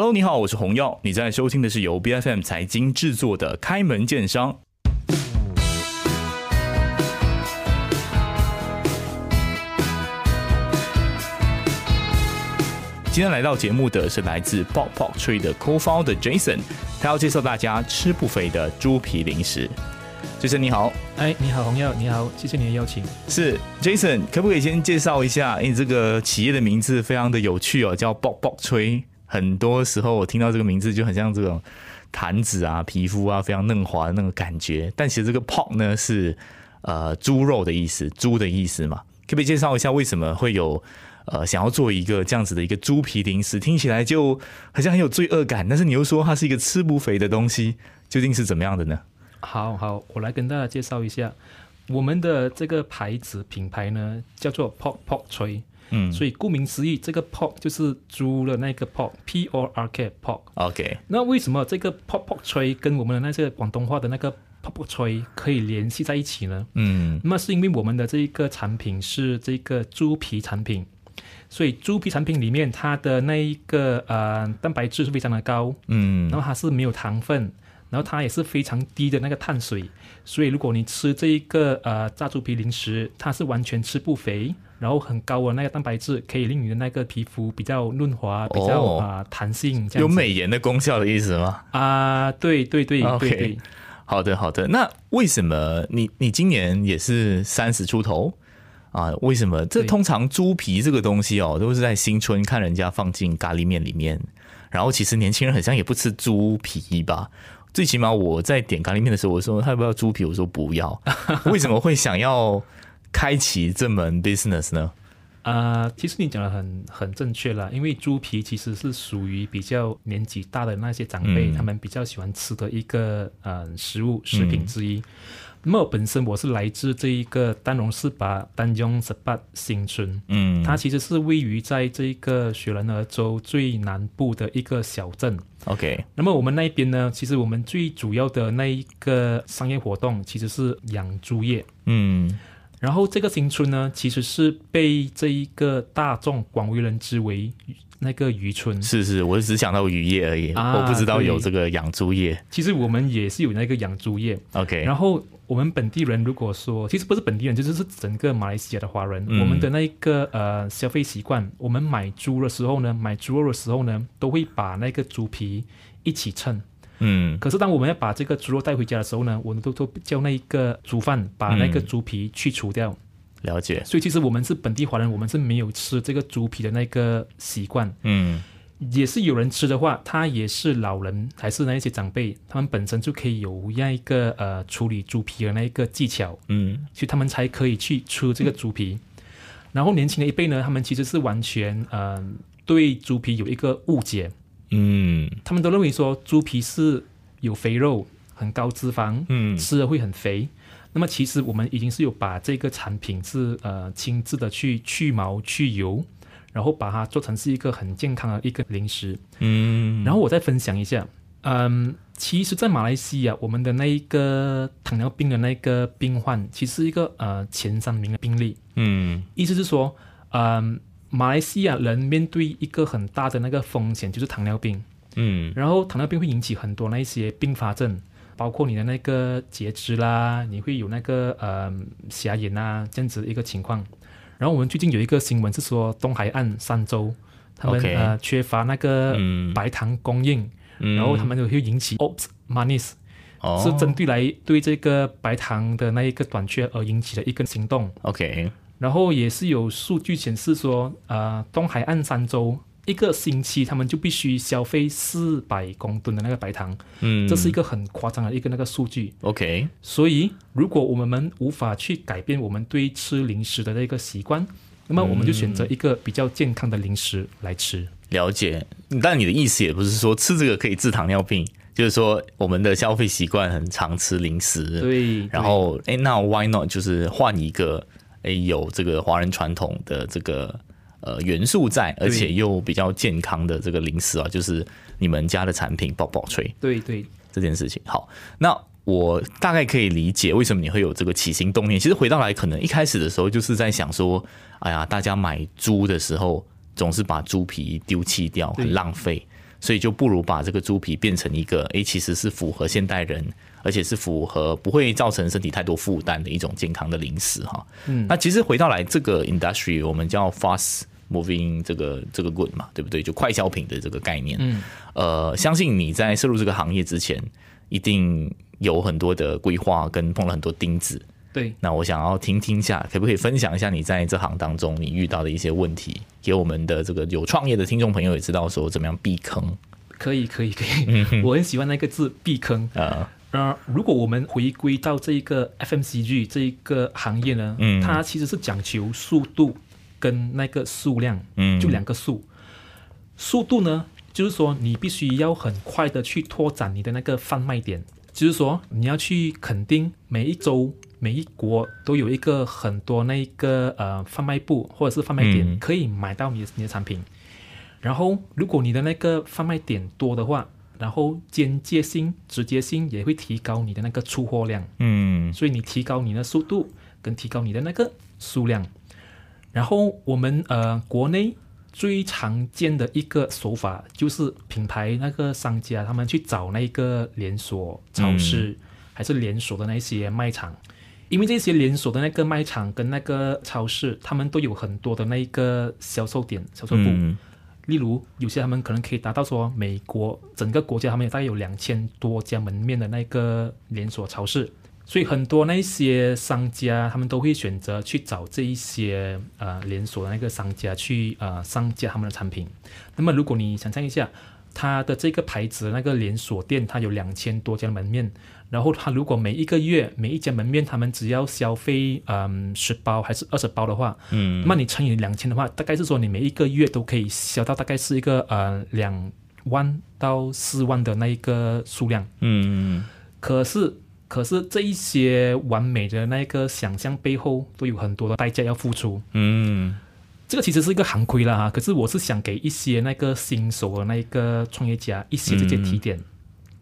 Hello，你好，我是洪耀，你在收听的是由 B F M 财经制作的《开门见商》。今天来到节目的是来自 Pop Pop Tree 的 Co-founder Jason，他要介绍大家吃不肥的猪皮零食。Jason 你好，哎，你好，洪耀，你好，谢谢你的邀请。是 Jason，可不可以先介绍一下？你这个企业的名字非常的有趣哦，叫 Pop Pop Tree。很多时候我听到这个名字就很像这种弹子啊、皮肤啊非常嫩滑的那个感觉，但其实这个 Pop 呢是呃猪肉的意思，猪的意思嘛。可不可以介绍一下为什么会有？呃，想要做一个这样子的一个猪皮零食，听起来就好像很有罪恶感，但是你又说它是一个吃不肥的东西，究竟是怎么样的呢？好好，我来跟大家介绍一下我们的这个牌子品牌呢，叫做 Pork Pork 锤，嗯，所以顾名思义，这个 Pork 就是猪的那个 Pork，P O R K Pork。OK，那为什么这个 Pork Pork 吹跟我们的那些广东话的那个 Pork Pork 锤可以联系在一起呢？嗯，那么是因为我们的这一个产品是这个猪皮产品。所以猪皮产品里面，它的那一个呃蛋白质是非常的高，嗯，然后它是没有糖分，然后它也是非常低的那个碳水，所以如果你吃这一个呃炸猪皮零食，它是完全吃不肥，然后很高的那个蛋白质，可以令你的那个皮肤比较润滑，比较啊弹性，有美颜的功效的意思吗？啊，对对对对对，好的好的，那为什么你你今年也是三十出头？啊，为什么？这通常猪皮这个东西哦，都是在新春看人家放进咖喱面里面。然后其实年轻人很像也不吃猪皮吧？最起码我在点咖喱面的时候，我说他要不要猪皮，我说不要。为什么会想要开启这门 business 呢？啊，其实你讲的很很正确了，因为猪皮其实是属于比较年纪大的那些长辈，他们比较喜欢吃的一个呃食物食品之一。那么本身我是来自这一个丹戎市巴丹江十八新村，嗯，它其实是位于在这个雪兰莪州最南部的一个小镇。OK，那么我们那边呢，其实我们最主要的那一个商业活动其实是养猪业，嗯，然后这个新村呢，其实是被这一个大众广为人知为。那个渔村是是，我只想到渔业而已，我不知道有这个养猪业。其实我们也是有那个养猪业。OK，然后我们本地人如果说，其实不是本地人，就是是整个马来西亚的华人，我们的那个呃消费习惯，我们买猪的时候呢，买猪肉的时候呢，都会把那个猪皮一起称。嗯。可是当我们要把这个猪肉带回家的时候呢，我们都都叫那一个煮饭把那个猪皮去除掉。了解，所以其实我们是本地华人，我们是没有吃这个猪皮的那个习惯。嗯，也是有人吃的话，他也是老人还是那一些长辈，他们本身就可以有样一个呃处理猪皮的那一个技巧。嗯，所以他们才可以去吃这个猪皮。然后年轻的一辈呢，他们其实是完全呃对猪皮有一个误解。嗯，他们都认为说猪皮是有肥肉，很高脂肪，嗯，吃了会很肥。那么其实我们已经是有把这个产品是呃亲自的去去毛去油，然后把它做成是一个很健康的一个零食。嗯，然后我再分享一下，嗯，其实，在马来西亚，我们的那一个糖尿病的那个病患，其实一个呃前三名的病例。嗯，意思是说，嗯，马来西亚人面对一个很大的那个风险就是糖尿病。嗯，然后糖尿病会引起很多那一些并发症。包括你的那个截肢啦，你会有那个呃瞎眼啊这样子一个情况。然后我们最近有一个新闻是说，东海岸三州他们呃缺乏那个白糖供应，然后他们就会引起 ops manis，是针对来对这个白糖的那一个短缺而引起的一个行动。OK，然后也是有数据显示说，呃东海岸三州。一个星期，他们就必须消费四百公吨的那个白糖，嗯，这是一个很夸张的一个那个数据。OK，所以如果我们无法去改变我们对吃零食的那个习惯，那么我们就选择一个比较健康的零食来吃。了解，但你的意思也不是说吃这个可以治糖尿病，就是说我们的消费习惯很常吃零食，对，然后哎，那 Why not 就是换一个哎有这个华人传统的这个。呃，元素在，而且又比较健康的这个零食啊，就是你们家的产品爆爆吹。对对，这件事情好。那我大概可以理解为什么你会有这个起心动念。其实回到来，可能一开始的时候就是在想说，哎呀，大家买猪的时候总是把猪皮丢弃掉，很浪费，所以就不如把这个猪皮变成一个，诶，其实是符合现代人，而且是符合不会造成身体太多负担的一种健康的零食哈。嗯，那其实回到来这个 industry，我们叫 fast moving 这个这个 good 嘛，对不对？就快消品的这个概念。嗯，呃，相信你在涉入这个行业之前，一定有很多的规划跟碰了很多钉子。对，那我想要听听下，可不可以分享一下你在这行当中你遇到的一些问题，给我们的这个有创业的听众朋友也知道说怎么样避坑？可以，可以，可以。我很喜欢那个字“避坑”啊。呃，如果我们回归到这一个 FMCG 这一个行业呢，嗯，它其实是讲求速度跟那个数量，嗯，就两个数。速度呢，就是说你必须要很快的去拓展你的那个贩卖点，就是说你要去肯定每一周。每一国都有一个很多那个呃贩卖部或者是贩卖点可以买到你的你的产品，然后如果你的那个贩卖点多的话，然后间接性、直接性也会提高你的那个出货量。嗯，所以你提高你的速度跟提高你的那个数量，然后我们呃国内最常见的一个手法就是品牌那个商家他们去找那个连锁超市还是连锁的那些卖场。因为这些连锁的那个卖场跟那个超市，他们都有很多的那一个销售点、销售部。例如，有些他们可能可以达到说，美国整个国家他们大概有两千多家门面的那个连锁超市，所以很多那些商家他们都会选择去找这一些呃连锁的那个商家去呃上架他们的产品。那么，如果你想象一下，它的这个牌子那个连锁店，它有两千多家门面。然后他如果每一个月每一家门面他们只要消费嗯十包还是二十包的话，嗯，那你乘以两千的话，大概是说你每一个月都可以销到大概是一个呃两万到四万的那一个数量，嗯，可是可是这一些完美的那一个想象背后都有很多的代价要付出，嗯，这个其实是一个行规啦哈，可是我是想给一些那个新手的那一个创业家一些这些提点。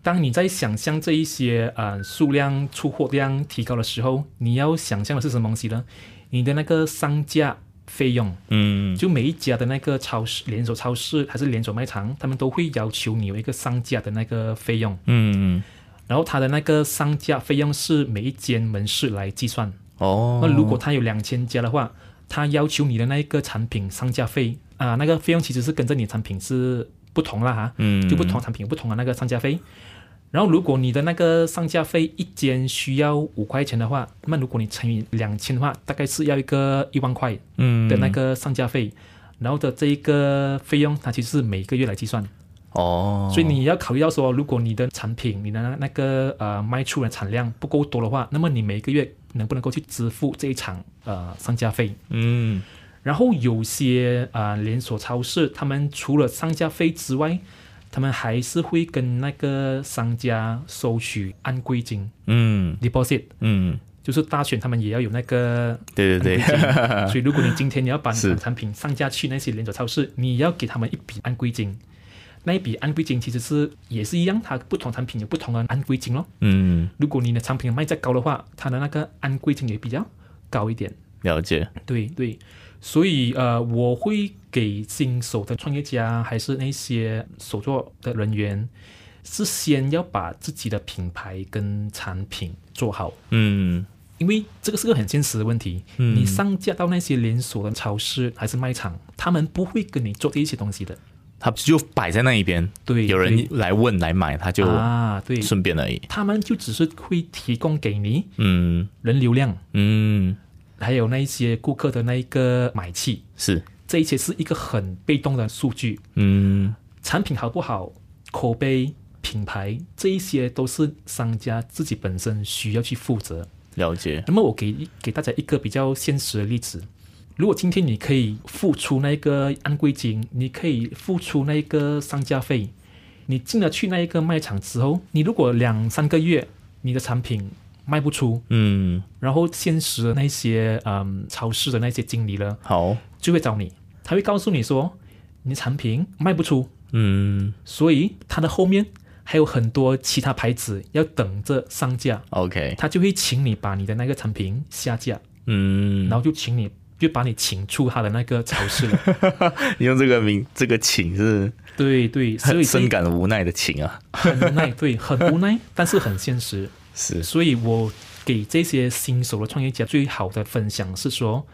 当你在想象这一些呃数量出货量提高的时候，你要想象的是什么东西呢？你的那个商家费用，嗯，就每一家的那个超市连锁超市还是连锁卖场，他们都会要求你有一个商家的那个费用，嗯，然后他的那个商家费用是每一间门市来计算，哦，那如果他有两千家的话，他要求你的那一个产品上架费啊，那个费用其实是跟着你产品是不同了哈，嗯，就不同产品有不同的那个上架费。然后，如果你的那个上架费一间需要五块钱的话，那如果你乘以两千的话，大概是要一个一万块嗯的那个上架费。然后的这一个费用，它其实是每个月来计算。哦。所以你要考虑到说，如果你的产品你的那个呃卖出的产量不够多的话，那么你每个月能不能够去支付这一场呃上架费？嗯。然后有些啊连锁超市，他们除了上架费之外，他们还是会跟那个商家收取按规金，嗯，deposit，嗯，就是大选他们也要有那个对对对，所以如果你今天你要把你的 产品上架去那些连锁超市，你要给他们一笔按规金，那一笔安规金其实是也是一样，它不同产品有不同的安规金咯，嗯，如果你的产品卖再高的话，它的那个安规金也比较高一点，了解，对对。所以，呃，我会给新手的创业家，还是那些手作的人员，是先要把自己的品牌跟产品做好。嗯，因为这个是个很现实的问题。嗯，你上架到那些连锁的超市还是卖场，他们不会跟你做这一些东西的，他就摆在那一边。对，有人来问来买，他就啊，对，顺便而已。他们就只是会提供给你，嗯，人流量，嗯。还有那一些顾客的那一个买气是，这一切是一个很被动的数据。嗯，产品好不好，口碑、品牌这一些都是商家自己本身需要去负责。了解。那么我给给大家一个比较现实的例子：如果今天你可以付出那个按柜金，你可以付出那个商家费，你进了去那一个卖场之后，你如果两三个月你的产品。卖不出，嗯，然后现实的那些嗯超市的那些经理呢，好，就会找你，他会告诉你说，你的产品卖不出，嗯，所以他的后面还有很多其他牌子要等着上架，OK，他就会请你把你的那个产品下架，嗯，然后就请你就把你请出他的那个超市了。你用这个名，这个请是？对对，所以深感无奈的请啊，很无奈，对，很无奈，但是很现实。是，所以我给这些新手的创业家最好的分享是说，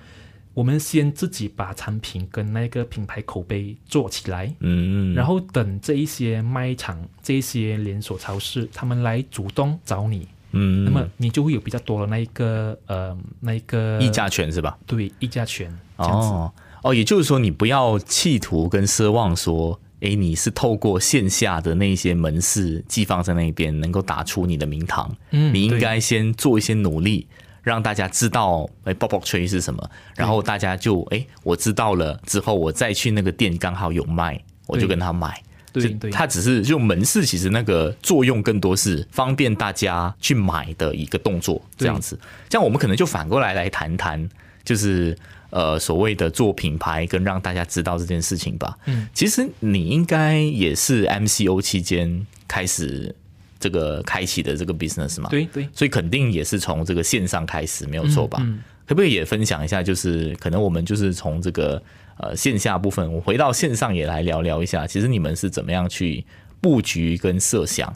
我们先自己把产品跟那个品牌口碑做起来，嗯，然后等这一些卖场、这些连锁超市他们来主动找你。嗯，那么你就会有比较多的那一个呃，那一个议价权是吧？对，议价权。哦哦，也就是说，你不要企图跟奢望说，哎，你是透过线下的那些门市寄放在那边，能够打出你的名堂。嗯，你应该先做一些努力，让大家知道，哎，爆爆吹是什么，然后大家就哎，我知道了之后，我再去那个店刚好有卖，我就跟他买。对对，它只是就门市，其实那个作用更多是方便大家去买的一个动作，这样子。这样我们可能就反过来来谈谈，就是呃所谓的做品牌跟让大家知道这件事情吧。嗯，其实你应该也是 MCO 期间开始这个开启的这个 business 嘛？对对，所以肯定也是从这个线上开始，没有错吧？可不可以也分享一下？就是可能我们就是从这个。呃，线下部分，我回到线上也来聊聊一下。其实你们是怎么样去布局跟设想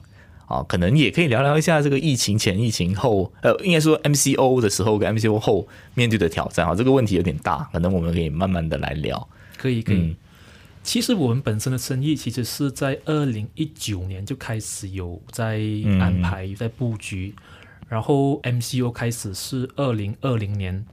啊？可能也可以聊聊一下这个疫情前、疫情后，呃，应该说 MCO 的时候跟 MCO 后面对的挑战啊。这个问题有点大，可能我们可以慢慢的来聊。可以，可以。其实我们本身的生意其实是在二零一九年就开始有在安排、在布局，然后 MCO 开始是二零二零年。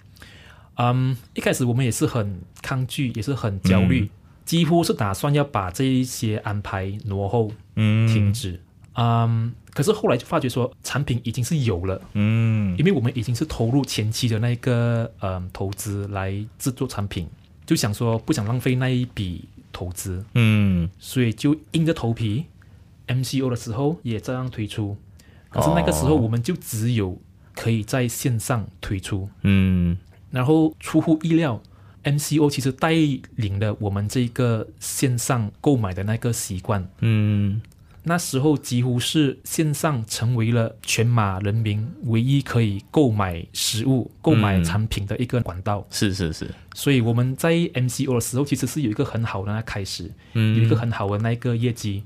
嗯，一开始我们也是很抗拒，也是很焦虑，几乎是打算要把这一些安排挪后，嗯，停止。嗯，可是后来就发觉说，产品已经是有了，嗯，因为我们已经是投入前期的那个嗯投资来制作产品，就想说不想浪费那一笔投资，嗯，所以就硬着头皮，MCO 的时候也照样推出，可是那个时候我们就只有可以在线上推出，嗯。然后出乎意料，MCO 其实带领了我们这个线上购买的那个习惯。嗯，那时候几乎是线上成为了全马人民唯一可以购买食物、购买产品的一个管道。是是是。所以我们在 MCO 的时候，其实是有一个很好的开始，有一个很好的那个业绩。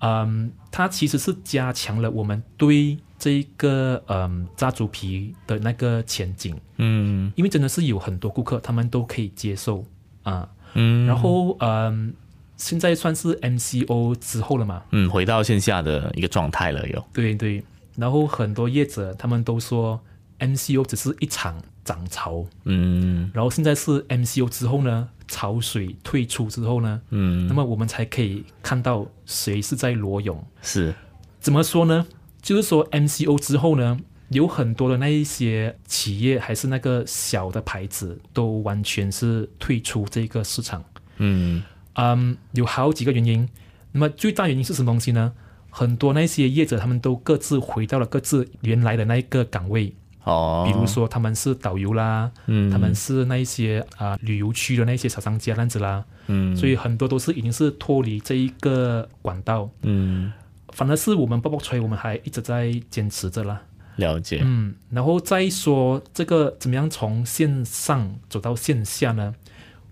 嗯，它其实是加强了我们对。这一个嗯，炸猪皮的那个前景，嗯，因为真的是有很多顾客，他们都可以接受啊，嗯，然后嗯，现在算是 MCO 之后了嘛，嗯，回到线下的一个状态了，有，对对，然后很多业者他们都说 MCO 只是一场涨潮，嗯，然后现在是 MCO 之后呢，潮水退出之后呢，嗯，那么我们才可以看到谁是在裸泳，是，怎么说呢？就是说，MCO 之后呢，有很多的那一些企业还是那个小的牌子，都完全是退出这个市场。嗯嗯，有好几个原因。那么最大原因是什么东西呢？很多那些业者他们都各自回到了各自原来的那一个岗位。哦，比如说他们是导游啦，嗯，他们是那一些啊旅游区的那些小商家那样子啦。嗯，所以很多都是已经是脱离这一个管道。嗯。反而是我们爆爆吹，我们还一直在坚持着啦。了解，嗯，然后再说这个怎么样从线上走到线下呢？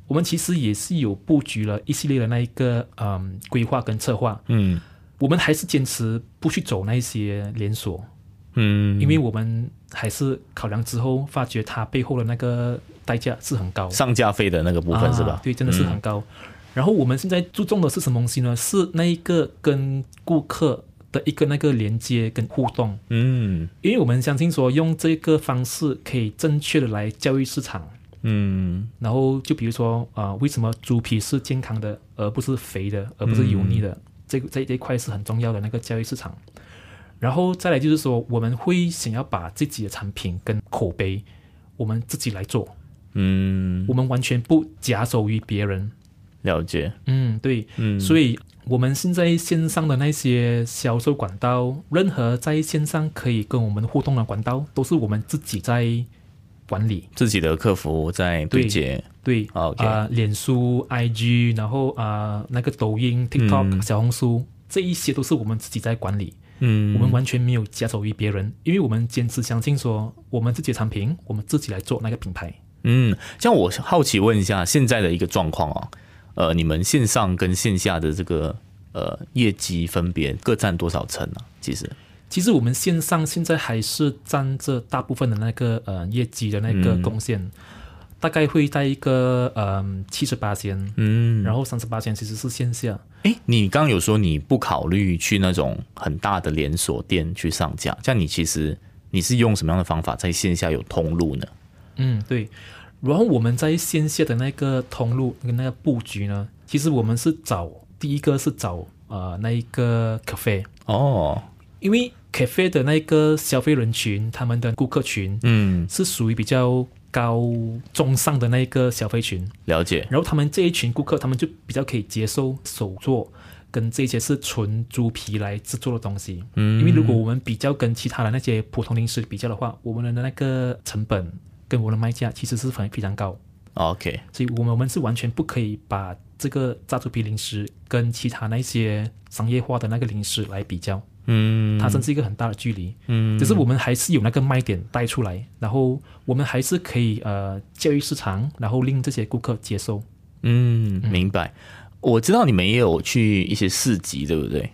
我们其实也是有布局了一系列的那一个嗯规划跟策划。嗯，我们还是坚持不去走那些连锁。嗯，因为我们还是考量之后发觉它背后的那个代价是很高，上架费的那个部分是吧？对，真的是很高。然后我们现在注重的是什么东西呢？是那一个跟顾客的一个那个连接跟互动。嗯，因为我们相信说用这个方式可以正确的来教育市场。嗯，然后就比如说啊，为什么猪皮是健康的，而不是肥的，而不是油腻的？这这这一块是很重要的那个教育市场。然后再来就是说，我们会想要把自己的产品跟口碑，我们自己来做。嗯，我们完全不假手于别人。了解，嗯，对，嗯，所以我们现在线上的那些销售管道，任何在线上可以跟我们互动的管道，都是我们自己在管理，自己的客服在对接，对啊，脸书、IG，然后啊，那个抖音、TikTok、小红书，这一些都是我们自己在管理，嗯，我们完全没有假手于别人，因为我们坚持相信说，我们自己的产品，我们自己来做那个品牌。嗯，像我好奇问一下，现在的一个状况啊，呃，你们线上跟线下的这个呃业绩分别各占多少成呢？其实，其实我们线上现在还是占着大部分的那个呃业绩的那个贡献，大概会在一个呃七十八千，嗯，然后三十八千其实是线下。哎，你刚刚有说你不考虑去那种很大的连锁店去上架，这样你其实你是用什么样的方法在线下有通路呢？嗯，对。然后我们在线下的那个通路跟那个布局呢，其实我们是找第一个是找呃那一个咖啡哦，因为咖啡的那个消费人群，他们的顾客群，嗯，是属于比较高中上的那一个消费群，了解。然后他们这一群顾客，他们就比较可以接受手作跟这些是纯猪皮来制作的东西，嗯，因为如果我们比较跟其他的那些普通零食比较的话，我们的那个成本。跟我的卖价其实是很非常高，OK，所以我们我们是完全不可以把这个炸猪皮零食跟其他那些商业化的那个零食来比较，嗯，它真是一个很大的距离，嗯，只是我们还是有那个卖点带出来，然后我们还是可以呃教育市场，然后令这些顾客接受，嗯，明白。我知道你们也有去一些市集，对不对？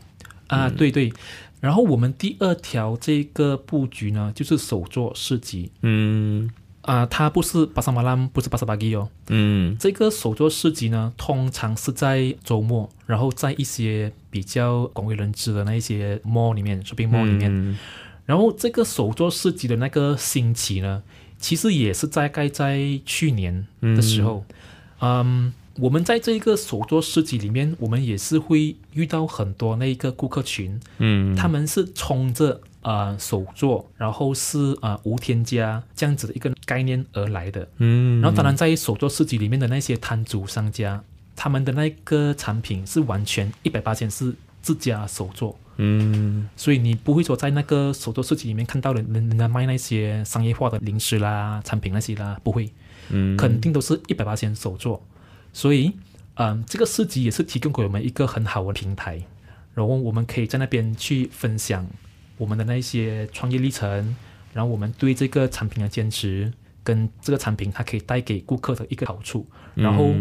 啊，对对。然后我们第二条这个布局呢，就是手作市集，嗯。啊，它不是巴沙马兰，不是巴沙巴基哦。嗯，这个手作市集呢，通常是在周末，然后在一些比较广为人知的那一些 mall 里面，shopping mall 里面。然后这个手作市集的那个兴起呢，其实也是大概在去年的时候。嗯，我们在这个手作市集里面，我们也是会遇到很多那一个顾客群，嗯，他们是冲着。呃，手作，然后是呃无添加这样子的一个概念而来的，嗯，然后当然在手作市集里面的那些摊主商家，他们的那个产品是完全一百八千是自家手作，嗯，所以你不会说在那个手作市集里面看到人人家卖那些商业化的零食啦、产品那些啦，不会，嗯，肯定都是一百八千手作，所以，嗯，这个市集也是提供给我们一个很好的平台，然后我们可以在那边去分享。我们的那些创业历程，然后我们对这个产品的坚持，跟这个产品它可以带给顾客的一个好处，然后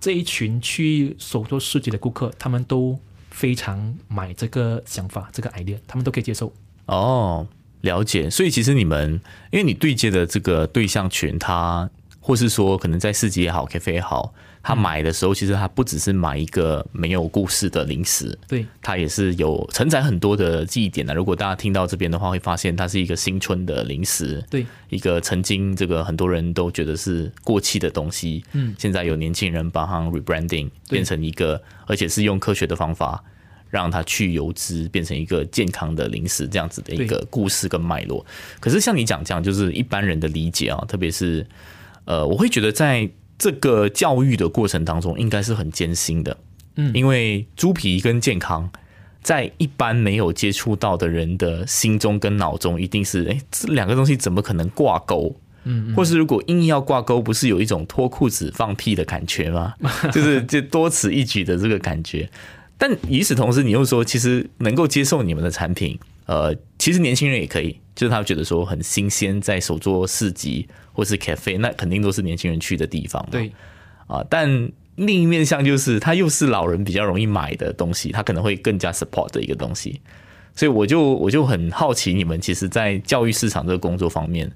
这一群去手做市集的顾客，他们都非常买这个想法，这个 idea，他们都可以接受。哦，了解。所以其实你们，因为你对接的这个对象群，他或是说可能在市集也好，咖啡也好。他买的时候，其实他不只是买一个没有故事的零食，对，他也是有承载很多的记忆点的。如果大家听到这边的话，会发现它是一个新春的零食，对，一个曾经这个很多人都觉得是过气的东西，嗯，现在有年轻人把它 rebranding 变成一个，而且是用科学的方法让它去油脂，变成一个健康的零食，这样子的一个故事跟脉络。可是像你讲这样，就是一般人的理解啊，特别是呃，我会觉得在。这个教育的过程当中，应该是很艰辛的，嗯，因为猪皮跟健康，在一般没有接触到的人的心中跟脑中，一定是，哎，这两个东西怎么可能挂钩？嗯，或是如果硬要挂钩，不是有一种脱裤子放屁的感觉吗？就是就多此一举的这个感觉。但与此同时，你又说，其实能够接受你们的产品，呃，其实年轻人也可以，就是他觉得说很新鲜，在手作市集。或是 cafe，那肯定都是年轻人去的地方。对，啊，但另一面向就是，它又是老人比较容易买的东西，它可能会更加 support 的一个东西。所以我就我就很好奇，你们其实，在教育市场这个工作方面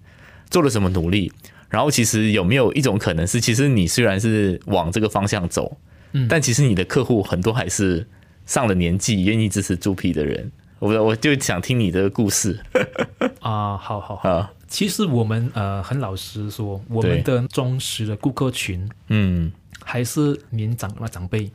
做了什么努力？然后，其实有没有一种可能是，其实你虽然是往这个方向走，嗯，但其实你的客户很多还是上了年纪，愿意支持猪皮的人。我我就想听你的故事 啊，好好好。其实我们呃很老实说，我们的忠实的顾客群，嗯，还是年长的长辈。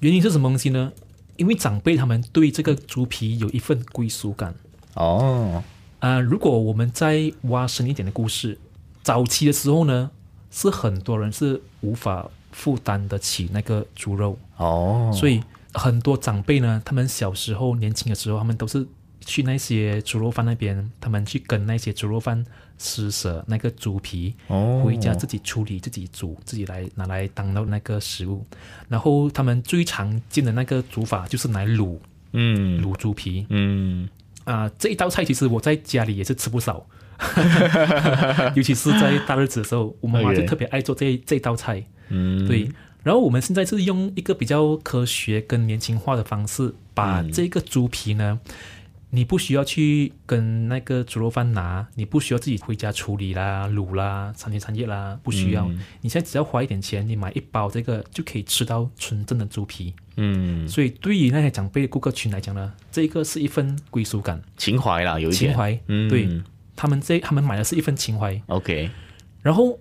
原因是什么东西呢？因为长辈他们对这个猪皮有一份归属感。哦，啊，如果我们再挖深一点的故事，早期的时候呢，是很多人是无法负担得起那个猪肉。哦，所以很多长辈呢，他们小时候年轻的时候，他们都是。去那些猪肉贩那边，他们去跟那些猪肉贩施舍那个猪皮，回家自己处理、自己煮、自己来拿来当到那个食物。然后他们最常见的那个煮法就是来卤，嗯，卤猪皮，嗯，啊，这一道菜其实我在家里也是吃不少。尤其是在大日子的时候，我妈妈就特别爱做这这道菜。嗯，对。然后我们现在是用一个比较科学跟年轻化的方式，把这个猪皮呢。你不需要去跟那个猪肉贩拿，你不需要自己回家处理啦、卤啦、三天三夜啦，不需要。你现在只要花一点钱，你买一包这个就可以吃到纯正的猪皮。嗯，所以对于那些长辈顾客群来讲呢，这个是一份归属感、情怀啦，有一情怀。嗯，对他们这他们买的是一份情怀。OK，然后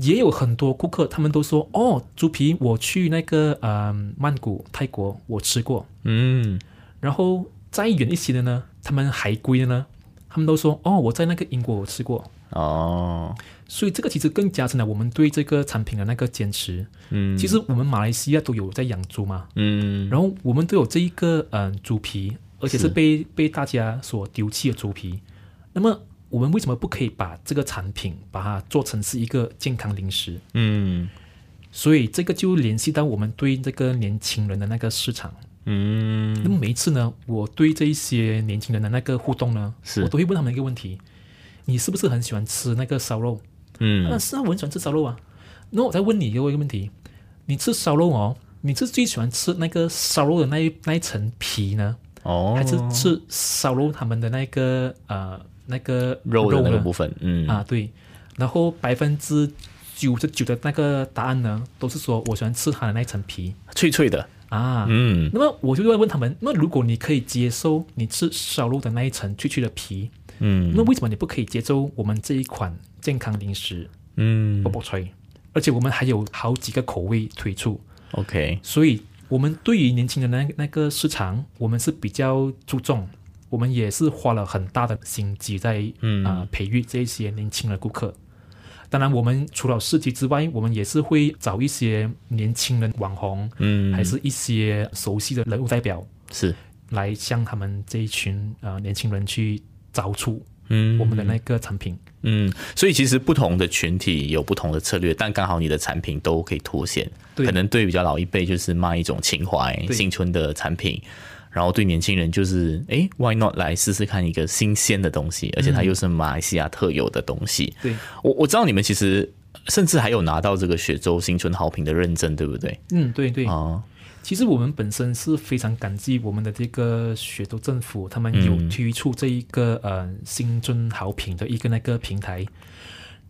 也有很多顾客，他们都说哦，猪皮我去那个呃曼谷泰国我吃过。嗯，然后。再远一些的呢，他们海归的呢，他们都说哦，我在那个英国我吃过哦，所以这个其实更加深了我们对这个产品的那个坚持。嗯，其实我们马来西亚都有在养猪嘛，嗯，然后我们都有这一个嗯猪皮，而且是被被大家所丢弃的猪皮。那么我们为什么不可以把这个产品把它做成是一个健康零食？嗯，所以这个就联系到我们对这个年轻人的那个市场。嗯，那么每一次呢，我对这一些年轻人的那个互动呢，我都会问他们一个问题：你是不是很喜欢吃那个烧肉？嗯，那是啊，我很喜欢吃烧肉啊。那我再问你一个一个问题：你吃烧肉哦，你是最喜欢吃那个烧肉的那一那一层皮呢？哦，还是吃烧肉他们的那个呃那个肉的那个部分？嗯。啊对，然后百分之九十九的那个答案呢，都是说我喜欢吃它的那一层皮，脆脆的。啊，嗯，那么我就会问他们，那如果你可以接受你吃烧肉的那一层脆脆的皮，嗯，那为什么你不可以接受我们这一款健康零食，嗯，波波脆，而且我们还有好几个口味推出，OK，所以我们对于年轻人的那那个市场，我们是比较注重，我们也是花了很大的心机在啊培育这些年轻的顾客。当然，我们除了市集之外，我们也是会找一些年轻人网红，嗯，还是一些熟悉的人物代表，是。来向他们这一群呃年轻人去找出嗯。我们的那个产品，嗯，所以其实不同的群体有不同的策略，但刚好你的产品都可以凸显，可能对比较老一辈就是卖一种情怀、新春的产品。然后对年轻人就是，哎，Why not 来试试看一个新鲜的东西，而且它又是马来西亚特有的东西。对，我我知道你们其实甚至还有拿到这个雪州新春好评的认证，对不对？嗯，对对。啊，其实我们本身是非常感激我们的这个雪州政府，他们有推出这一个呃新春好评的一个那个平台。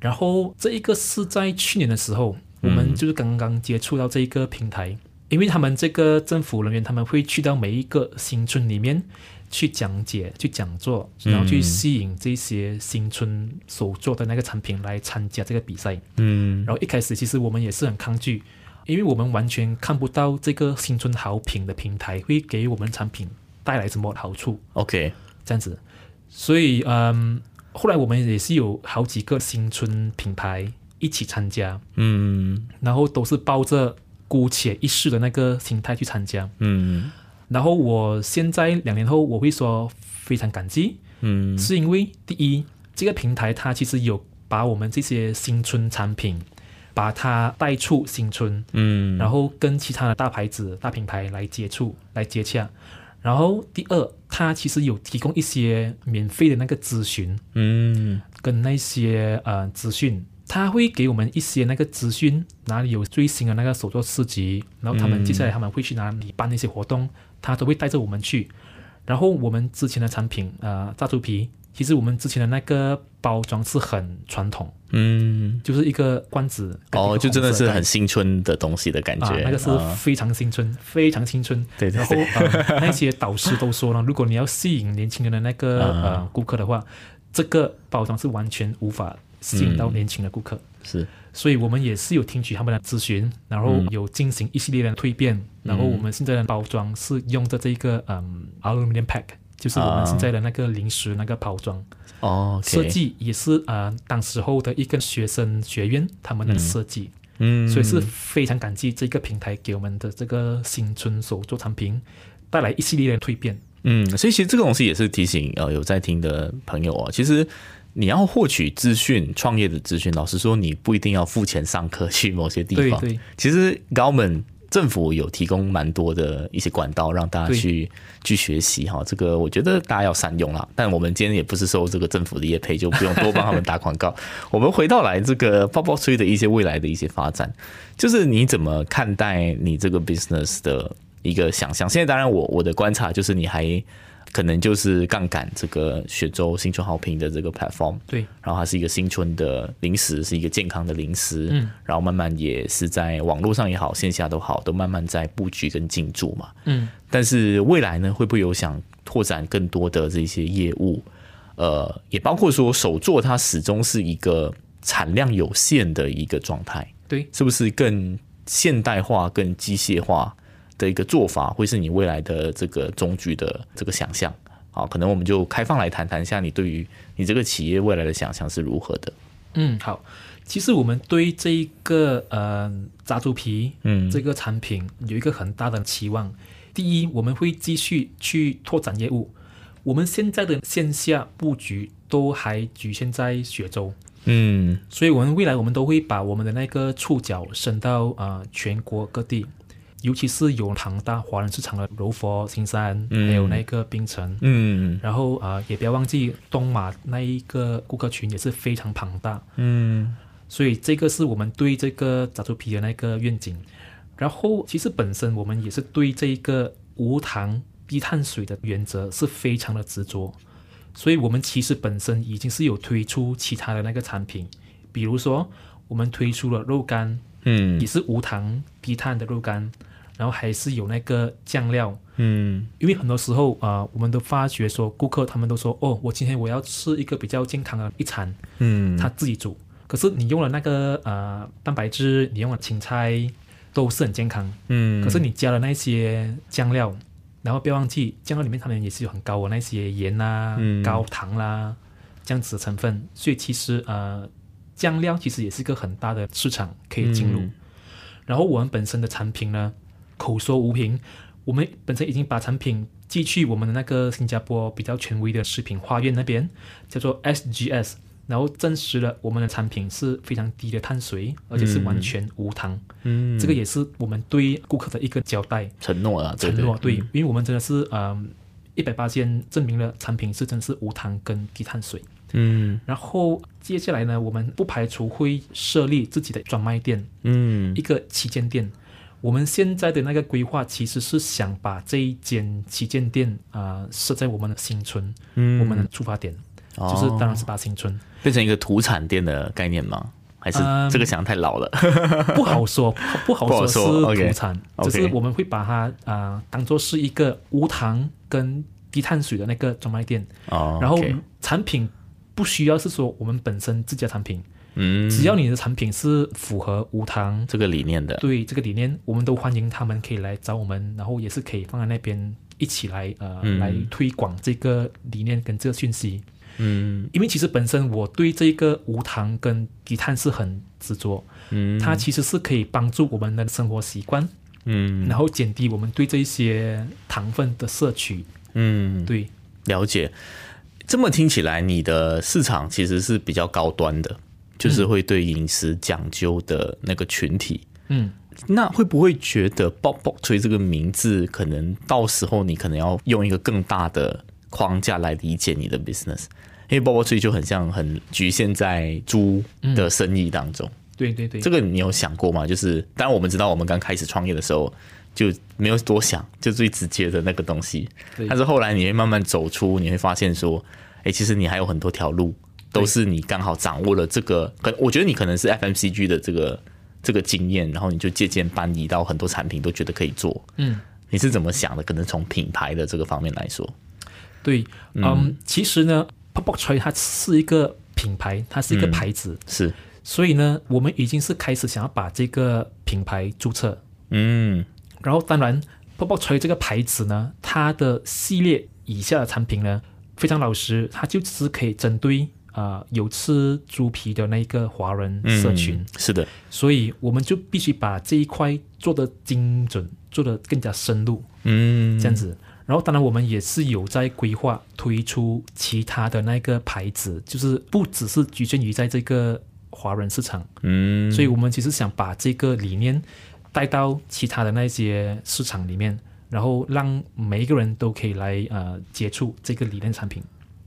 然后这一个是在去年的时候，我们就是刚刚接触到这一个平台。因为他们这个政府人员，他们会去到每一个新村里面去讲解、去讲座，然后去吸引这些新村所做的那个产品来参加这个比赛。嗯，然后一开始其实我们也是很抗拒，因为我们完全看不到这个新村好品的平台会给我们产品带来什么好处。OK，这样子，所以嗯，后来我们也是有好几个新村品牌一起参加。嗯，然后都是抱着。姑且一试的那个心态去参加，嗯，然后我现在两年后我会说非常感激，嗯，是因为第一，这个平台它其实有把我们这些新春产品，把它带出新春，嗯，然后跟其他的大牌子、大品牌来接触、来接洽，然后第二，它其实有提供一些免费的那个咨询，嗯，跟那些呃资讯。他会给我们一些那个资讯，哪里有最新的那个手作市集，然后他们接下来他们会去哪里办那些活动，他都会带着我们去。然后我们之前的产品，呃，炸猪皮，其实我们之前的那个包装是很传统，嗯，就是一个罐子，哦，就真的是很新春的东西的感觉，那个是非常新春，非常新春。对 对对。然后那些导师都说了，如果你要吸引年轻人的那个呃顾客的话，这个包装是完全无法。吸引到年轻的顾客。是，所以我们也是有听取他们的咨询，然后有进行一系列的蜕变，然后我们现在的包装是用的这个嗯 aluminum pack，就是我们现在的那个零食那个包装。哦，设计也是呃，当时候的一个学生学院他们的设计，嗯，所以是非常感激这个平台给我们的这个新春手作产品带来一系列的蜕变，嗯，所以其实这个东西也是提醒呃有在听的朋友啊，其实。你要获取资讯、创业的资讯，老实说，你不一定要付钱上课去某些地方。对对，其实高门政府有提供蛮多的一些管道让大家去去学习哈。这个我觉得大家要善用啦。但我们今天也不是收这个政府的业配，就不用多帮他们打广告。我们回到来这个泡泡吹的一些未来的一些发展，就是你怎么看待你这个 business 的一个想象？现在当然我我的观察就是你还。可能就是杠杆这个雪州新春好评的这个 platform，对，然后它是一个新春的零食，是一个健康的零食，嗯，然后慢慢也是在网络上也好，线下都好，都慢慢在布局跟进驻嘛，嗯，但是未来呢，会不会有想拓展更多的这些业务？呃，也包括说手作它始终是一个产量有限的一个状态，对，是不是更现代化、更机械化？的一个做法，会是你未来的这个终局的这个想象好，可能我们就开放来谈谈一下，你对于你这个企业未来的想象是如何的？嗯，好，其实我们对这一个呃炸猪皮嗯这个产品有一个很大的期望。第一，我们会继续去拓展业务。我们现在的线下布局都还局限在雪州，嗯，所以我们未来我们都会把我们的那个触角伸到啊全国各地。尤其是有庞大华人市场的柔佛、新山，还有那个槟城，嗯，然后啊，也不要忘记东马那一个顾客群也是非常庞大，嗯，所以这个是我们对这个炸猪皮的那个愿景。然后，其实本身我们也是对这个无糖、低碳水的原则是非常的执着，所以我们其实本身已经是有推出其他的那个产品，比如说我们推出了肉干，嗯，也是无糖、低碳的肉干。然后还是有那个酱料，嗯，因为很多时候啊，我们都发觉说，顾客他们都说，哦，我今天我要吃一个比较健康的一餐，嗯，他自己煮，可是你用了那个呃蛋白质，你用了青菜，都是很健康，嗯，可是你加了那些酱料，然后不要忘记酱料里面他们也是有很高的那些盐啊、高糖啦这样子的成分，所以其实呃酱料其实也是一个很大的市场可以进入，然后我们本身的产品呢。口说无凭，我们本身已经把产品寄去我们的那个新加坡比较权威的食品花苑那边，叫做 SGS，然后证实了我们的产品是非常低的碳水，而且是完全无糖。嗯，这个也是我们对顾客的一个交代承诺啊，承诺对，因为我们真的是嗯一百八千证明了产品是真是无糖跟低碳水。嗯，然后接下来呢，我们不排除会设立自己的专卖店，嗯，一个旗舰店。我们现在的那个规划其实是想把这一间旗舰店啊设在我们的新村，嗯，我们的出发点就是当然是把新村。变成一个土产店的概念吗？还是这个想太老了？不好说，不好说是土产，只是我们会把它啊当做是一个无糖跟低碳水的那个专卖店，哦，然后产品不需要是说我们本身自家产品。嗯，只要你的产品是符合无糖这个理念的，对这个理念，我们都欢迎他们可以来找我们，然后也是可以放在那边一起来呃来推广这个理念跟这个讯息。嗯，因为其实本身我对这个无糖跟低碳是很执着，嗯，它其实是可以帮助我们的生活习惯，嗯，然后减低我们对这些糖分的摄取。嗯，对，了解。这么听起来，你的市场其实是比较高端的。就是会对饮食讲究的那个群体，嗯，那会不会觉得“爆爆吹”这个名字，可能到时候你可能要用一个更大的框架来理解你的 business？因为“爆爆吹”就很像很局限在猪的生意当中。对对对，这个你有想过吗？就是当然我们知道，我们刚开始创业的时候就没有多想，就最直接的那个东西。但是后来你会慢慢走出，你会发现说，哎，其实你还有很多条路。都是你刚好掌握了这个，可我觉得你可能是 FMCG 的这个这个经验，然后你就借鉴搬移到很多产品，都觉得可以做。嗯，你是怎么想的？可能从品牌的这个方面来说，对，嗯，其实呢，Pop Pop Tray 它是一个品牌，它是一个牌子，是，所以呢，我们已经是开始想要把这个品牌注册。嗯，然后当然，Pop Pop Tray 这个牌子呢，它的系列以下的产品呢，非常老实，它就只是可以针对。啊，有吃猪皮的那个华人社群是的，所以我们就必须把这一块做的精准，做的更加深入，嗯，这样子。然后，当然我们也是有在规划推出其他的那个牌子，就是不只是局限于在这个华人市场，嗯，所以我们其实想把这个理念。带到其他的那些市场里面，然后让每一个人都可以来呃接触这个理念产品。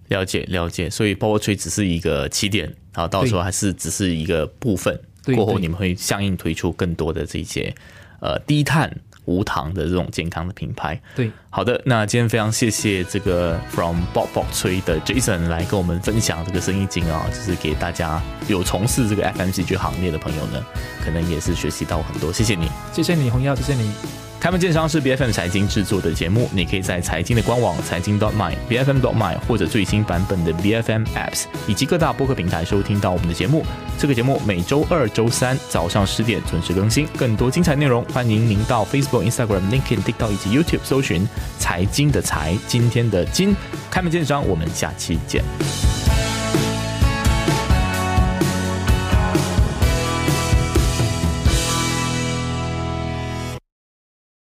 了解了解，所以 Power Tree 只是一个起点，然后到时候还是只是一个部分，过后你们会相应推出更多的这些呃低碳。无糖的这种健康的品牌，对，好的，那今天非常谢谢这个 From Bob Bob 吹的 Jason 来跟我们分享这个生意经啊，就是给大家有从事这个 FMCG 行业的朋友呢，可能也是学习到很多，谢谢你，谢谢你红耀，谢谢你。开门见山是 B F M 财经制作的节目，你可以在财经的官网财经 dot my B F M dot my 或者最新版本的 B F M apps 以及各大播客平台收听到我们的节目。这个节目每周二、周三早上十点准时更新，更多精彩内容，欢迎您到 Facebook、Instagram、LinkedIn、TikTok 以及 YouTube 搜寻财经的财今天的金。开门见山，我们下期见。